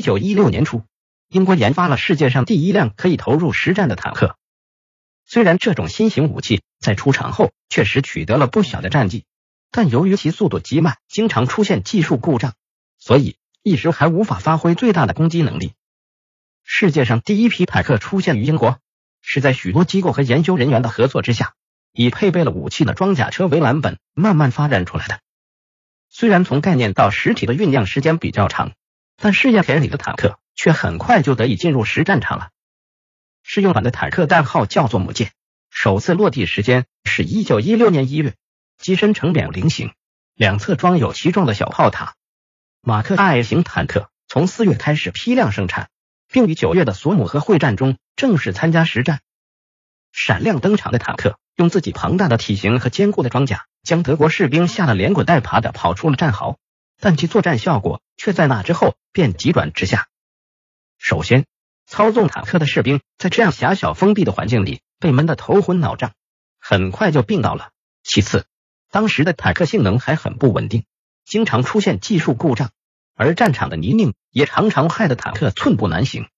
一九一六年初，英国研发了世界上第一辆可以投入实战的坦克。虽然这种新型武器在出厂后确实取得了不小的战绩，但由于其速度极慢，经常出现技术故障，所以一时还无法发挥最大的攻击能力。世界上第一批坦克出现于英国，是在许多机构和研究人员的合作之下，以配备了武器的装甲车为蓝本，慢慢发展出来的。虽然从概念到实体的酝酿时间比较长，但试验田里的坦克却很快就得以进入实战场了。试用版的坦克代号叫做母舰，首次落地时间是一九一六年一月，机身呈扁菱形，两侧装有其状的小炮塔。马克 I 型坦克从四月开始批量生产，并于九月的索姆河会战中正式参加实战。闪亮登场的坦克用自己庞大的体型和坚固的装甲，将德国士兵吓得连滚带爬的跑出了战壕，但其作战效果却在那之后便急转直下。首先，操纵坦克的士兵在这样狭小封闭的环境里被闷得头昏脑胀，很快就病倒了。其次，当时的坦克性能还很不稳定，经常出现技术故障，而战场的泥泞也常常害得坦克寸步难行。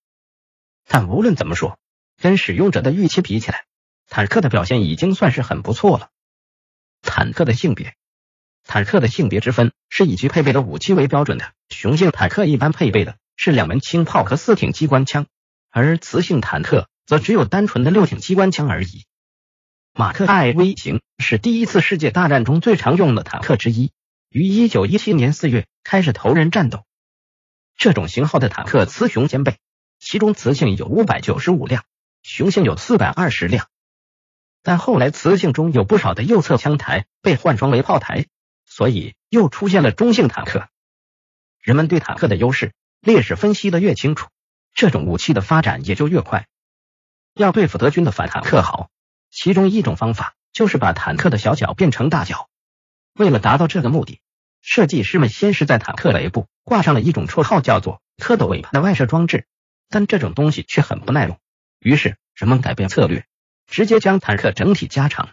但无论怎么说，跟使用者的预期比起来，坦克的表现已经算是很不错了。坦克的性别，坦克的性别之分是以其配备的武器为标准的。雄性坦克一般配备的是两门轻炮和四挺机关枪。而雌性坦克则只有单纯的六挺机关枪而已。马克 I V 型是第一次世界大战中最常用的坦克之一，于一九一七年四月开始投人战斗。这种型号的坦克雌雄兼备，其中雌性有五百九十五辆，雄性有四百二十辆。但后来雌性中有不少的右侧枪台被换装为炮台，所以又出现了中性坦克。人们对坦克的优势劣势分析的越清楚。这种武器的发展也就越快。要对付德军的反坦克好，其中一种方法就是把坦克的小脚变成大脚。为了达到这个目的，设计师们先是在坦克雷部挂上了一种绰号叫做“蝌蚪尾巴”的外设装置，但这种东西却很不耐用。于是人们改变策略，直接将坦克整体加长。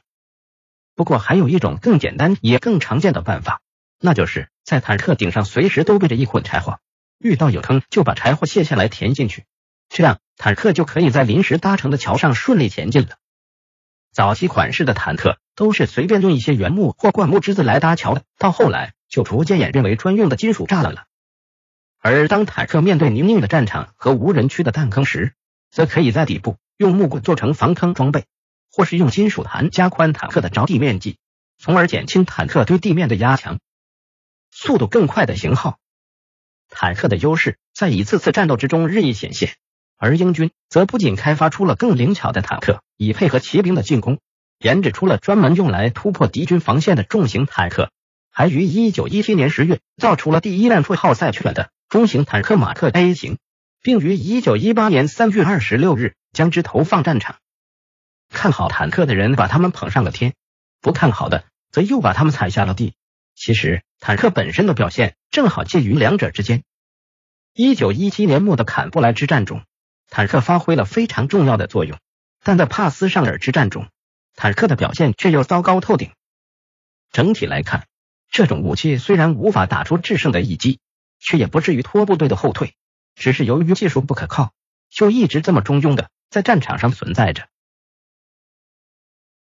不过还有一种更简单也更常见的办法，那就是在坦克顶上随时都备着一捆柴火。遇到有坑，就把柴火卸下来填进去，这样坦克就可以在临时搭成的桥上顺利前进了。早期款式的坦克都是随便用一些原木或灌木枝子来搭桥的，到后来就逐渐演变为专用的金属栅栏了。而当坦克面对泥泞的战场和无人区的弹坑时，则可以在底部用木棍做成防坑装备，或是用金属弹加宽坦克的着地面积，从而减轻坦克对地面的压强。速度更快的型号。坦克的优势在一次次战斗之中日益显现，而英军则不仅开发出了更灵巧的坦克，以配合骑兵的进攻，研制出了专门用来突破敌军防线的重型坦克，还于一九一七年十月造出了第一辆绰号“赛犬”的中型坦克马克 A 型，并于一九一八年三月二十六日将之投放战场。看好坦克的人把他们捧上了天，不看好的则又把他们踩下了地。其实，坦克本身的表现正好介于两者之间。一九一七年末的坎布莱之战中，坦克发挥了非常重要的作用，但在帕斯尚尔之战中，坦克的表现却又糟糕透顶。整体来看，这种武器虽然无法打出制胜的一击，却也不至于拖部队的后退，只是由于技术不可靠，就一直这么中庸的在战场上存在着。